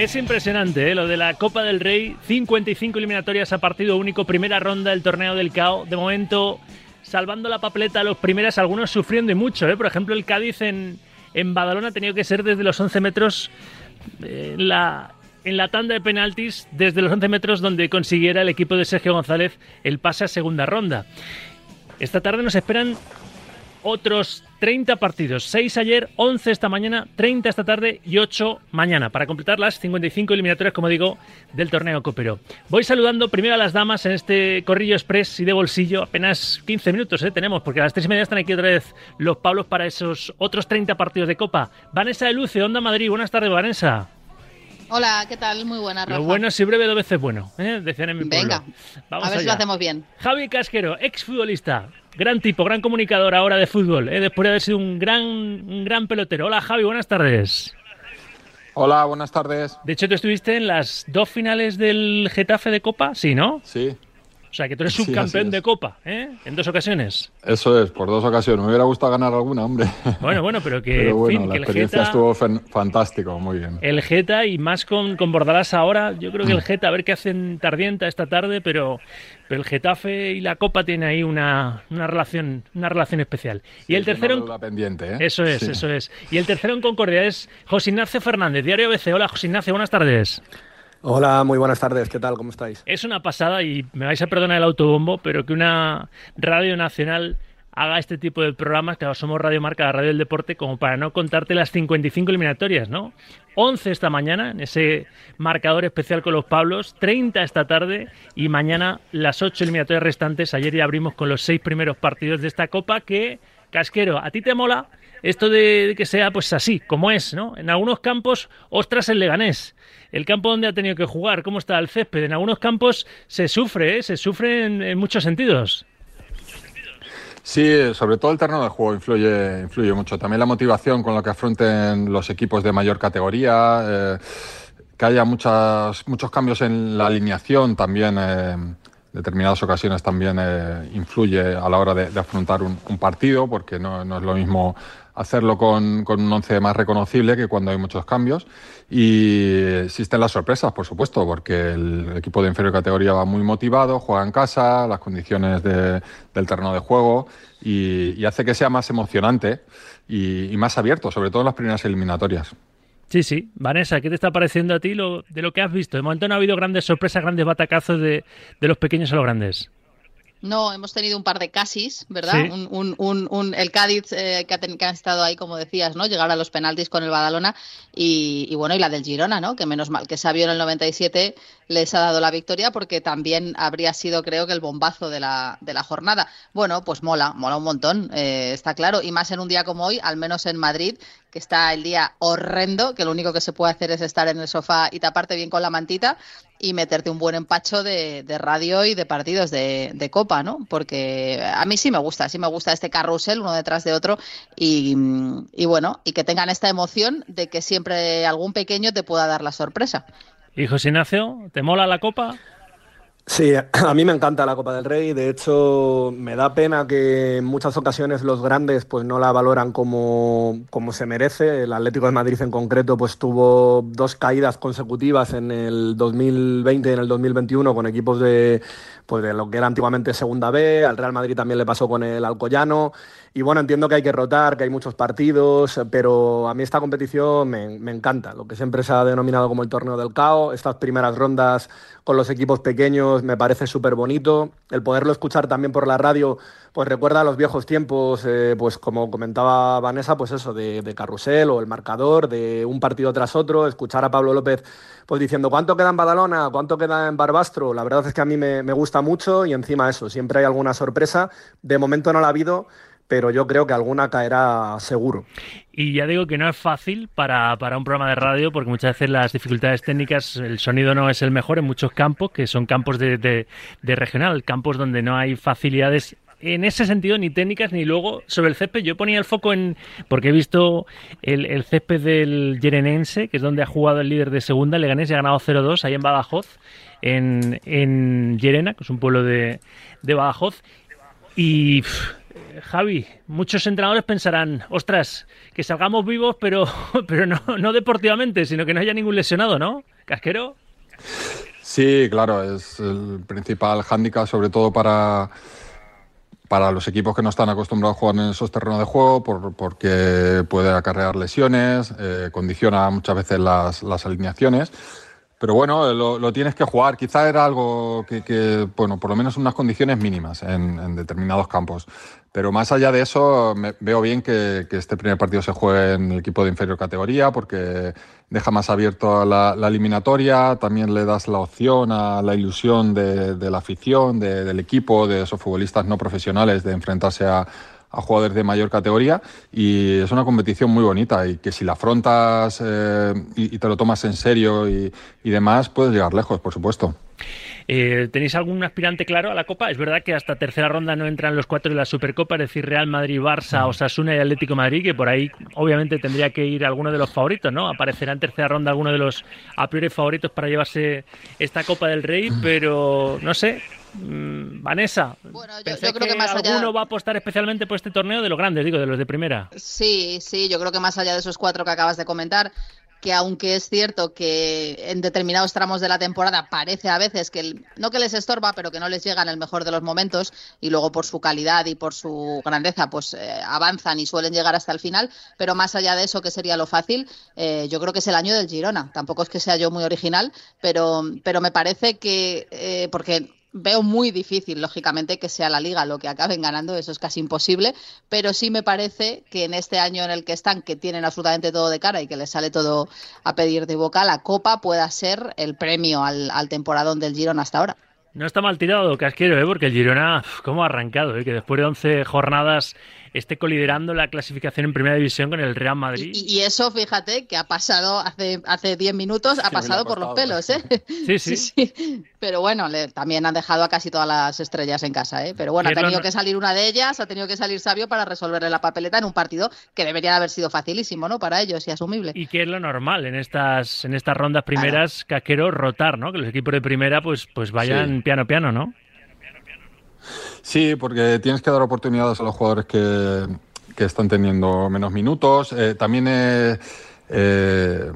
Es impresionante ¿eh? lo de la Copa del Rey, 55 eliminatorias a partido único, primera ronda del torneo del CAO. De momento, salvando la papeleta a los primeros, algunos sufriendo y mucho. ¿eh? Por ejemplo, el Cádiz en, en Badalona ha tenido que ser desde los 11 metros eh, en la tanda de penaltis, desde los 11 metros donde consiguiera el equipo de Sergio González el pase a segunda ronda. Esta tarde nos esperan otros 30 partidos. 6 ayer, 11 esta mañana, 30 esta tarde y 8 mañana, para completar las 55 eliminatorias, como digo, del torneo Copero. Voy saludando primero a las damas en este corrillo express y de bolsillo. Apenas 15 minutos ¿eh? tenemos, porque a las 3 y media están aquí otra vez los Pablos para esos otros 30 partidos de Copa. Vanessa de Luce, Onda Madrid. Buenas tardes, Vanessa. Hola, ¿qué tal? Muy buena, Rafa. Lo bueno si breve dos veces bueno, ¿eh? decían en mi pueblo. Venga, Vamos a ver si allá. lo hacemos bien. Javi Casquero, exfutbolista, gran tipo, gran comunicador ahora de fútbol, ¿eh? después de haber sido un gran, un gran pelotero. Hola Javi, buenas tardes. Hola, buenas tardes. De hecho, tú estuviste en las dos finales del Getafe de Copa, sí, ¿no? Sí, O sea, que tú eres Sí, subcampeón es. de Copa, ¿eh? En dos ocasiones. eso es, por dos ocasiones. Me hubiera gustado ganar alguna, hombre. Bueno, bueno, pero que, Pero en bueno, fin, la que el experiencia Geta... estuvo fantástico, muy bien. El Geta y más con, con Bordalás ahora, yo creo que Mm. el Geta, a ver qué hacen Tardienta esta tarde, pero, pero el Getafe y la Copa tienen ahí una, una relación una relación especial. y el Es una tercero, deuda pendiente, ¿eh? eso es, Sí. eso es. Y el tercero en Concordia es José Ignacio Fernández, Diario BC. Hola José Ignacio, buenas tardes. Hola, muy buenas tardes. ¿Qué tal? ¿Cómo estáis? Es una pasada y me vais a perdonar el autobombo, pero que una radio nacional haga este tipo de programas, que somos Radio Marca, la radio del deporte, como para no contarte las 55 eliminatorias, ¿no? 11 esta mañana, en ese marcador especial con los Pablos, 30 esta tarde y mañana las 8 eliminatorias restantes. Ayer ya abrimos con los 6 primeros partidos de esta Copa que, Casquero, ¿a ti te mola? Esto de que sea pues así, como es, ¿no? En algunos campos, ostras el Leganés. El campo donde ha tenido que jugar, cómo está el césped. En algunos campos se sufre, ¿eh? se sufre en, en muchos sentidos. Sí, sobre todo el terreno de juego influye, influye mucho. También la motivación con la que afronten los equipos de mayor categoría, eh, que haya muchas, muchos cambios en la alineación también. eh, determinadas ocasiones también eh, influye a la hora de, afrontar un, partido, porque no, es lo mismo hacerlo con, con un once más reconocible que cuando hay muchos cambios. Y existen las sorpresas, por supuesto, porque el equipo de inferior categoría va muy motivado, juega en casa, las condiciones de- del terreno de juego y, y hace que sea más emocionante y, y más abierto, sobre todo en las primeras eliminatorias. Sí, sí. Vanessa, ¿qué te está pareciendo a ti lo, de lo que has visto? De momento no ha habido grandes sorpresas, grandes batacazos de, de los pequeños a los grandes. No, hemos tenido un par de casis, ¿verdad? Sí. Un, un, un, un- el Cádiz eh, que, ha ten- que ha estado ahí, como decías, ¿no? Llegar a los penaltis con el Badalona y, y bueno, y la del Girona, ¿no? Que menos mal que Sabio en el 97 les ha dado la victoria porque también habría sido, creo que, el bombazo de la, de la jornada. Bueno, pues mola, mola un montón, eh, está claro. Y más en un día como hoy, al menos en Madrid, que está el día horrendo, que lo único que se puede hacer es estar en el sofá y taparte bien con la mantita y meterte un buen empacho de, de radio y de partidos de, de copa, ¿no? Porque a mí sí me gusta, sí me gusta este carrusel uno detrás de otro y, y bueno, y que tengan esta emoción de que siempre algún pequeño te pueda dar la sorpresa. ¿Y José Ignacio, te mola la copa? Sí, a mí me encanta la Copa del Rey. De hecho, me da pena que en muchas ocasiones los grandes pues no la valoran como, como se merece. El Atlético de Madrid en concreto pues tuvo dos caídas consecutivas en el 2020 y en el 2021 con equipos de pues lo que era antiguamente Segunda B. Al Real Madrid también le pasó con el Alcoyano. Y bueno, entiendo que hay que rotar, que hay muchos partidos, pero a mí esta competición me, me encanta. Lo que siempre se ha denominado como el torneo del caos. Estas primeras rondas con los equipos pequeños me parece súper bonito. El poderlo escuchar también por la radio, pues recuerda a los viejos tiempos, eh, pues como comentaba Vanessa, pues eso, de, de carrusel o el marcador, de un partido tras otro, escuchar a Pablo López pues diciendo cuánto queda en Badalona, cuánto queda en Barbastro. La verdad es que a mí me, me gusta mucho y encima eso, siempre hay alguna sorpresa. De momento no la ha habido, pero yo creo que alguna caerá seguro. Y ya digo que no es fácil para, para un programa de radio porque muchas veces las dificultades técnicas, el sonido no es el mejor en muchos campos, que son campos de, de, regional, campos donde no hay facilidades en ese sentido ni técnicas ni luego sobre el césped yo ponía el foco en porque he visto el, el césped del Yerenense que es donde ha jugado el líder de segunda Leganés y ha ganado 0-2 ahí en Badajoz en, en Llerena que es un pueblo de, de Badajoz y Eh, Javi, muchos entrenadores pensarán, ostras, que salgamos vivos, pero, pero no, no deportivamente, sino que no haya ningún lesionado, ¿no? ¿Casquero? Sí, claro, es el principal hándicap, sobre todo para, para los equipos que no están acostumbrados a jugar en esos terrenos de juego, porque puede acarrear lesiones, eh, condiciona muchas veces las, las alineaciones. Pero bueno, lo, tienes que jugar. Quizá era algo que, bueno, por lo menos unas condiciones mínimas en, determinados campos. Pero más allá de eso, veo bien que, este primer partido se juegue en el equipo de inferior categoría porque deja más abierto la, la eliminatoria, también le das la opción a la ilusión de, la afición, del equipo, de esos futbolistas no profesionales de enfrentarse a, a jugadores de mayor categoría y es una competición muy bonita y que si la afrontas eh, y, te lo tomas en serio y, demás, puedes llegar lejos, por supuesto. Eh, ¿Tenéis algún aspirante claro a la Copa? Es verdad que hasta tercera ronda no entran los cuatro de la Supercopa, es decir, Real Madrid, Barça, Osasuna y Atlético Madrid, que por ahí obviamente tendría que ir alguno de los favoritos, ¿no? Aparecerá en tercera ronda alguno de los a priori favoritos para llevarse esta Copa del Rey, pero no sé, Mm, Vanessa, bueno, yo, creo que, más alguno va a apostar especialmente por este torneo de los grandes, digo, de los de primera. Sí, sí, yo creo que más allá de esos cuatro que acabas de comentar, que aunque es cierto que en determinados tramos de la temporada parece a veces que no que les estorba, pero que no les llega en el mejor de los momentos y luego por su calidad y por su grandeza pues eh, avanzan y suelen llegar hasta el final, pero más allá de eso que sería lo fácil, eh, yo creo que es el año del Girona. Tampoco es que sea yo muy original, pero pero me parece que eh, porque veo muy difícil, lógicamente, que sea la liga lo que acaben ganando, eso es casi imposible, pero sí me parece que en este año en el que están, que tienen absolutamente todo de cara y que les sale todo a pedir de boca, la Copa pueda ser el premio al, al temporadón del Girona hasta ahora. No está mal tirado, Casquero, ¿eh? porque el Girona, ¿cómo ha arrancado? ¿eh? Que después de 11 jornadas esté coliderando la clasificación en primera división con el Real Madrid. Y, eso, fíjate, que ha pasado hace hace 10 minutos, ha pasado por los pelos, ¿eh? Sí, sí. Pero bueno, le, también han dejado a casi todas las estrellas en casa, ¿eh? Pero bueno, ha tenido que salir una de ellas, ha tenido que salir Sabio para resolverle la papeleta en un partido que debería haber sido facilísimo, ¿no? Para ellos y asumible. Y que es lo normal en estas en estas rondas primeras, Casquero, rotar, ¿no? Que los equipos de primera pues, pues vayan piano piano, ¿no? Sí, porque tienes que dar oportunidades a los jugadores que, que están teniendo menos minutos. Eh, también eh, eh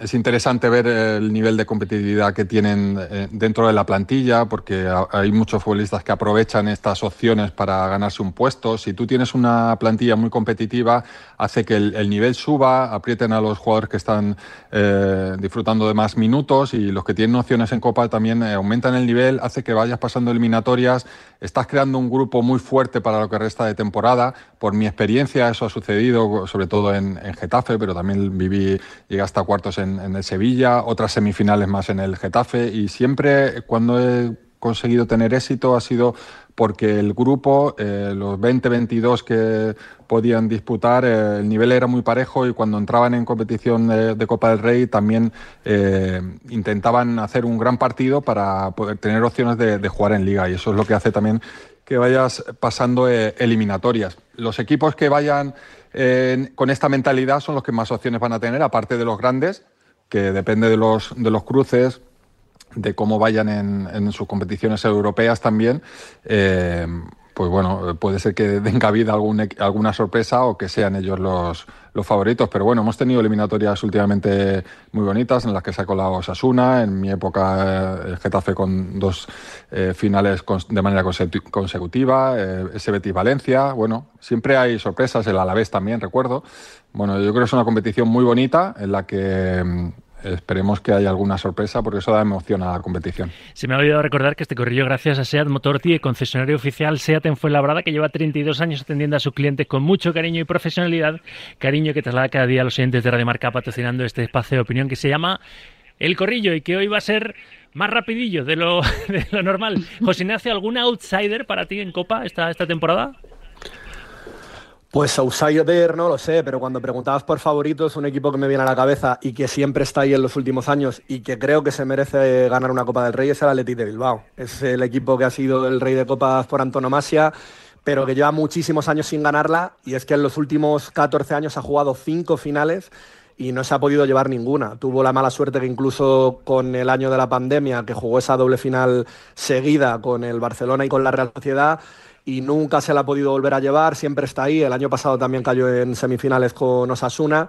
es interesante ver el nivel de competitividad que tienen eh, dentro de la plantilla, porque hay muchos futbolistas que aprovechan estas opciones para ganarse un puesto. Si tú tienes una plantilla muy competitiva, hace que el, nivel suba, aprieten a los jugadores que están eh, disfrutando de más minutos y los que tienen opciones en Copa también eh, aumentan el nivel, hace que vayas pasando eliminatorias, estás creando un grupo muy fuerte para lo que resta de temporada. Por mi experiencia, eso ha sucedido, sobre todo en, en Getafe, pero también viví, llegué hasta cuartos en en, el Sevilla, otras semifinales más en el Getafe y siempre cuando he conseguido tener éxito ha sido porque el grupo, eh, los 20-22 que podían disputar, eh, el nivel era muy parejo y cuando entraban en competición de, Copa del Rey también eh, intentaban hacer un gran partido para poder tener opciones de, jugar en liga y eso es lo que hace también que vayas pasando eliminatorias. Los equipos que vayan con esta mentalidad son los que más opciones van a tener, aparte de los grandes, que depende de los, de los cruces, de cómo vayan en, en sus competiciones europeas también, eh, pues bueno, puede ser que den cabida algún, alguna sorpresa o que sean ellos los, los favoritos. Pero bueno, hemos tenido eliminatorias últimamente muy bonitas en las que se ha colado Osasuna, en mi época eh, el Getafe con dos eh, finales de manera consecutiva, eh, Valencia. Bueno, siempre hay sorpresas, el Alavés también, recuerdo. Bueno, yo creo que es una competición muy bonita en la que mm, esperemos que haya alguna sorpresa porque eso da emoción a la competición. Se me ha olvidado recordar que este corrillo gracias a SEAT Motorti, concesionario oficial SEAT en Fuenlabrada, que lleva 32 años atendiendo a sus clientes con mucho cariño y profesionalidad, cariño que traslada cada día a los oyentes de Radio Marca patrocinando este espacio de opinión que se llama El Corrillo y que hoy va a ser más rapidillo de lo, de lo normal. José Ignacio, ¿algún outsider para ti en Copa esta, esta temporada? Pues outsider no lo sé, pero cuando preguntabas por favoritos, un equipo que me viene a la cabeza y que siempre está ahí en los últimos años y que creo que se merece ganar una Copa del Rey es el Athletic de Bilbao. Es el equipo que ha sido el rey de copas por antonomasia, pero que lleva muchísimos años sin ganarla y es que en los últimos 14 años ha jugado cinco finales y no se ha podido llevar ninguna. Tuvo la mala suerte que incluso con el año de la pandemia, que jugó esa doble final seguida con el Barcelona y con la Real Sociedad, y nunca se la ha podido volver a llevar, siempre está ahí. El año pasado también cayó en semifinales con Osasuna.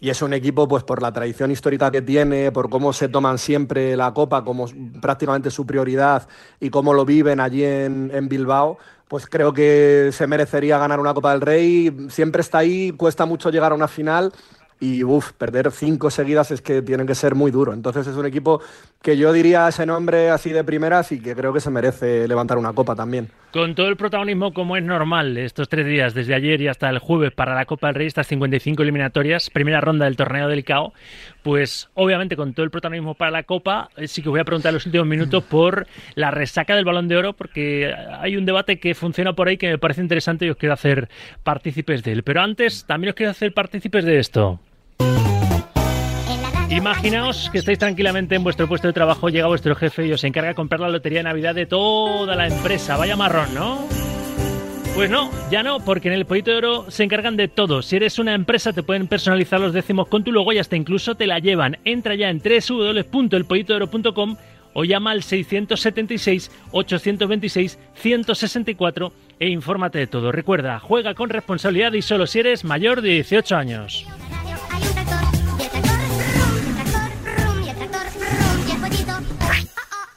Y es un equipo, pues por la tradición histórica que tiene, por cómo se toman siempre la copa como prácticamente su prioridad y cómo lo viven allí en, en Bilbao, pues creo que se merecería ganar una Copa del Rey. Siempre está ahí, cuesta mucho llegar a una final y uff, perder cinco seguidas es que tienen que ser muy duro. Entonces es un equipo que yo diría ese nombre así de primeras y que creo que se merece levantar una copa también. Con todo el protagonismo como es normal estos tres días, desde ayer y hasta el jueves para la Copa del Rey, estas 55 eliminatorias, primera ronda del torneo del CAO, pues obviamente con todo el protagonismo para la Copa, eh, sí que voy a preguntar en los últimos minutos por la resaca del Balón de Oro, porque hay un debate que funciona por ahí que me parece interesante y os quiero hacer partícipes de él. Pero antes también os quiero hacer partícipes de esto. Imaginaos que estáis tranquilamente en vuestro puesto de trabajo, llega vuestro jefe y os encarga de comprar la lotería de Navidad de toda la empresa. Vaya marrón, ¿no? Pues no, ya no, porque en el Pollito de Oro se encargan de todo. Si eres una empresa te pueden personalizar los décimos con tu logo y hasta incluso te la llevan. Entra ya en www.elpollitodeoro.com o llama al 676-826-164 e infórmate de todo. Recuerda, juega con responsabilidad y solo si eres mayor de 18 años.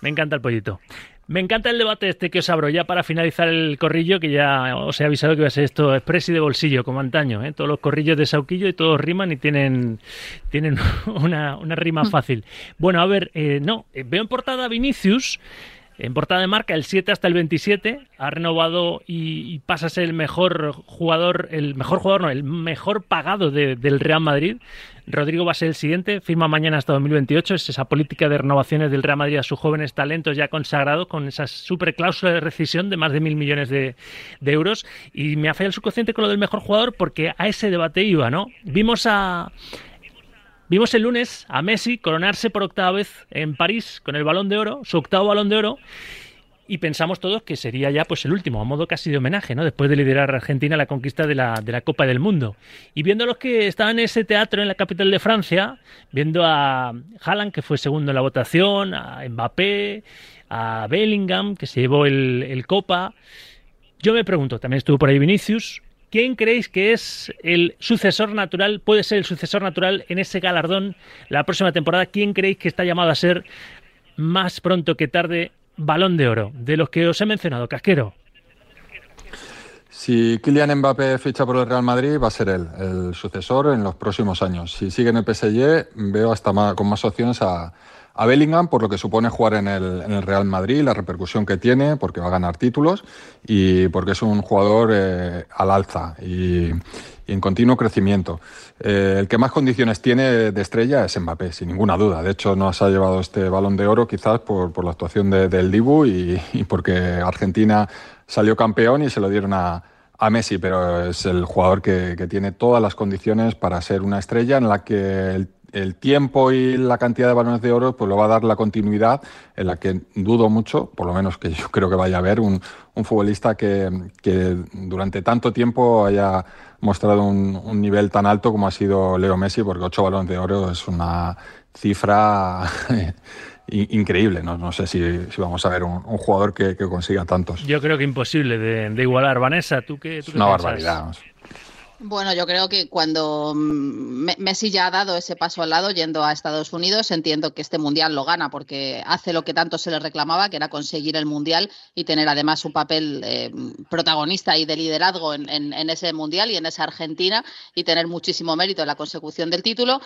Me encanta el pollito. Me encanta el debate este que os abro ya para finalizar el corrillo, que ya os he avisado que va a ser esto express y de bolsillo, como antaño. ¿eh? Todos los corrillos de Sauquillo y todos riman y tienen, tienen una, rima mm. fácil. Bueno, a ver, eh, no, eh, veo en portada Vinicius en portada de marca, el 7 hasta el 27, ha renovado y, pasa a ser el mejor jugador, el mejor jugador, no, el mejor pagado del Real Madrid. Rodrigo va a ser el siguiente, firma mañana hasta 2028. Es esa política de renovaciones del Real Madrid a sus jóvenes talentos ya consagrados con esa super cláusula de rescisión de más de mil millones de, euros. Y me ha fallado el subconsciente con lo del mejor jugador porque a ese debate iba, ¿no? Vimos a, Vimos el lunes a Messi coronarse por octava vez en París con el balón de oro, su octavo balón de oro, y pensamos todos que sería ya pues el último, a modo casi de homenaje, ¿no? Después de liderar a Argentina la conquista de la, de la Copa del Mundo. Y viendo a los que estaban en ese teatro en la capital de Francia, viendo a Haaland, que fue segundo en la votación, a Mbappé, a Bellingham, que se llevó el, el Copa, yo me pregunto, también estuvo por ahí Vinicius, ¿Quién creéis que es el sucesor natural, puede ser el sucesor natural en ese galardón la próxima temporada? ¿Quién creéis que está llamado a ser más pronto que tarde balón de oro? De los que os he mencionado, Casquero. Si Kylian Mbappé ficha por el Real Madrid, va a ser él, el sucesor en los próximos años. Si sigue en el PSG, veo hasta con más opciones a, a Bellingham por lo que supone jugar en el, Real Madrid, la repercusión que tiene, porque va a ganar títulos y porque es un jugador eh, al alza y, en continuo crecimiento. Eh, el que más condiciones tiene de estrella es Mbappé, sin ninguna duda. De hecho, nos ha llevado este balón de oro quizás por, por la actuación del Dibu y, y, porque Argentina salió campeón y se lo dieron a, a Messi, pero es el jugador que, que tiene todas las condiciones para ser una estrella en la que el el tiempo y la cantidad de balones de oro pues lo va a dar la continuidad en la que dudo mucho, por lo menos que yo creo que vaya a haber un, futbolista que, durante tanto tiempo haya mostrado un, nivel tan alto como ha sido Leo Messi, porque ocho balones de oro es una cifra increíble. No, sé si, vamos a ver un, jugador que, consiga tantos. Yo creo que imposible de, igualar. Vanessa, ¿tú qué, tú una barbaridad. Bueno, yo creo que cuando mm, Messi ya ha dado ese paso al lado yendo a Estados Unidos, entiendo que este mundial lo gana porque hace lo que tanto se le reclamaba, que era conseguir el mundial y tener además un papel eh, protagonista y de liderazgo en, en, ese mundial y en esa Argentina y tener muchísimo mérito en la consecución del título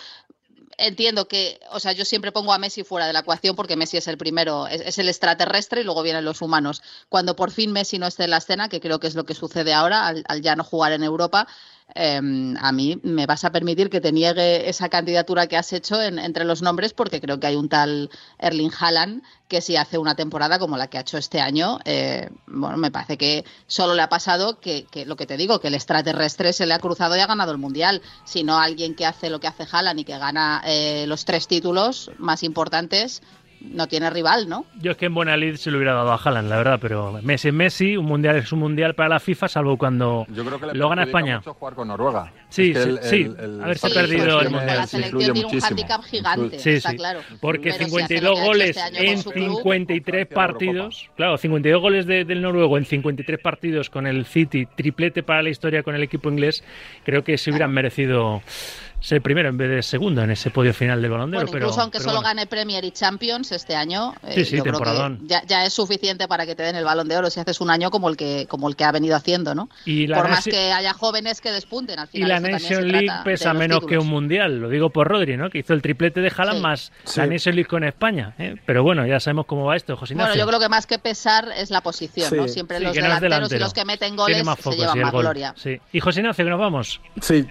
entiendo que, o sea, yo siempre pongo a Messi fuera de la ecuación porque Messi es el primero, es, el extraterrestre y luego vienen los humanos. Cuando por fin Messi no esté en la escena, que creo que es lo que sucede ahora al ya no jugar en Europa, Em, a mí me vas a permitir que te niegue esa candidatura que has hecho entre los nombres porque creo que hay un tal Erling Haaland que si hace una temporada como la que ha hecho este año, eh, bueno, me parece que solo le ha pasado que, lo que te digo, que el extraterrestre se le ha cruzado y ha ganado el Mundial, sino alguien que hace lo que hace Haaland y que gana eh, los tres títulos más importantes, no tiene rival, ¿no? Yo es que en buena lid se lo hubiera dado a Haaland, la verdad, pero Messi es Messi, un mundial es un mundial para la FIFA, salvo cuando lo gana España. Mucho jugar con Noruega. Sí, sí, sí. haberse perdido el mundial. La selección tiene un handicap gigante, sí, está claro. Porque 52 goles este en 53 partidos, claro, 52 goles del noruego en 53 partidos con el City, triplete para la historia con el equipo inglés, creo que se hubieran merecido ser primero en vez de segundo en ese podio final del Balón de Oro. Bueno, incluso aunque solo gane Premier y Champions este año, eh, yo creo que ya, es suficiente para que te den el Balón de Oro si haces un año como el que como el que ha venido haciendo, ¿no? por más que haya jóvenes que despunten al final. Y la Nation League pesa menos que un mundial, lo digo por Rodri, ¿no? Que hizo el triplete de Haaland más la Nation League con España. ¿eh? Pero bueno, ya sabemos cómo va esto, José Ignacio. Bueno, yo creo que más que pesar es la posición, ¿no? Siempre los delanteros y los que meten goles se llevan más gloria. Y José Ignacio, que nos vamos. Sí,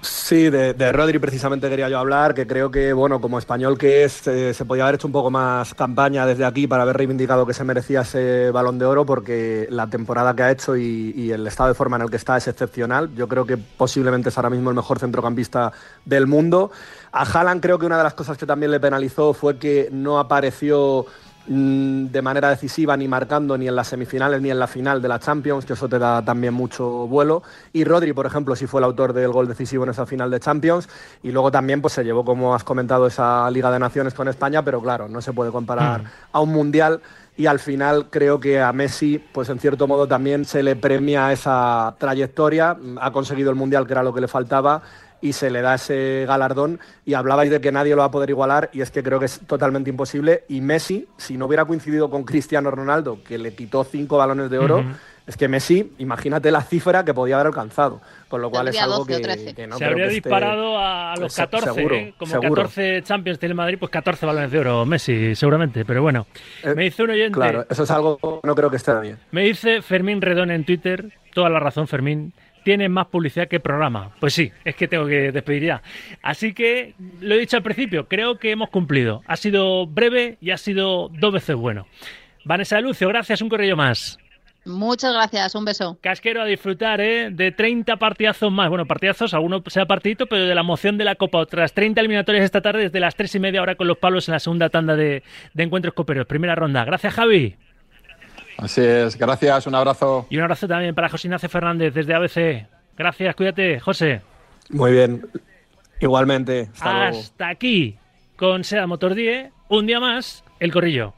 Sí, de, Rodri precisamente quería yo hablar, que creo que, bueno, como español que es, eh, se podía haber hecho un poco más campaña desde aquí para haber reivindicado que se merecía ese balón de oro, porque la temporada que ha hecho y, el estado de forma en el que está es excepcional. Yo creo que posiblemente es ahora mismo el mejor centrocampista del mundo. A Haaland creo que una de las cosas que también le penalizó fue que no apareció de manera decisiva ni marcando ni en las semifinales ni en la final de la Champions, que eso te da también mucho vuelo. Y Rodri, por ejemplo, sí fue el autor del gol decisivo en esa final de Champions. Y luego también pues, se llevó, como has comentado, esa Liga de Naciones con España, pero claro, no se puede comparar mm. a un Mundial. Y al final creo que a Messi, pues en cierto modo también se le premia esa trayectoria. Ha conseguido el Mundial, que era lo que le faltaba y se le da ese galardón. Y hablabais de que nadie lo va a poder igualar y es que creo que es totalmente imposible. Y Messi, si no hubiera coincidido con Cristiano Ronaldo, que le quitó cinco balones de oro, es que Messi, imagínate la cifra que podía haber alcanzado. Con lo cual es algo que, Se habría disparado a los 14, ¿eh? como 14 Champions tiene Madrid, pues 14 balones de oro Messi, seguramente. Pero bueno, eh, me dice un oyente. Claro, eso es algo que no creo que esté bien. Me dice Fermín Redón en Twitter, toda la razón, Fermín tiene más publicidad que programa. Pues sí, es que tengo que despedir ya. Así que lo he dicho al principio, creo que hemos cumplido. Ha sido breve y ha sido dos veces bueno. Vanessa Lucio, gracias, un correo más. Muchas gracias, un beso. Casquero a disfrutar, ¿eh? De 30 partidazos más. Bueno, partidazos, alguno sea partidito, pero de la emoción de la Copa. Otras 30 eliminatorias esta tarde desde las 3 y media, ahora con los palos en la segunda tanda de, de encuentros coperos. Primera ronda. Gracias, Javi. Así es, gracias, un abrazo. Y un abrazo también para José Ignacio Fernández desde ABC. Gracias, cuídate, José. Muy bien, igualmente. Hasta, aquí con Seda Motor 10, un día más, el corrillo.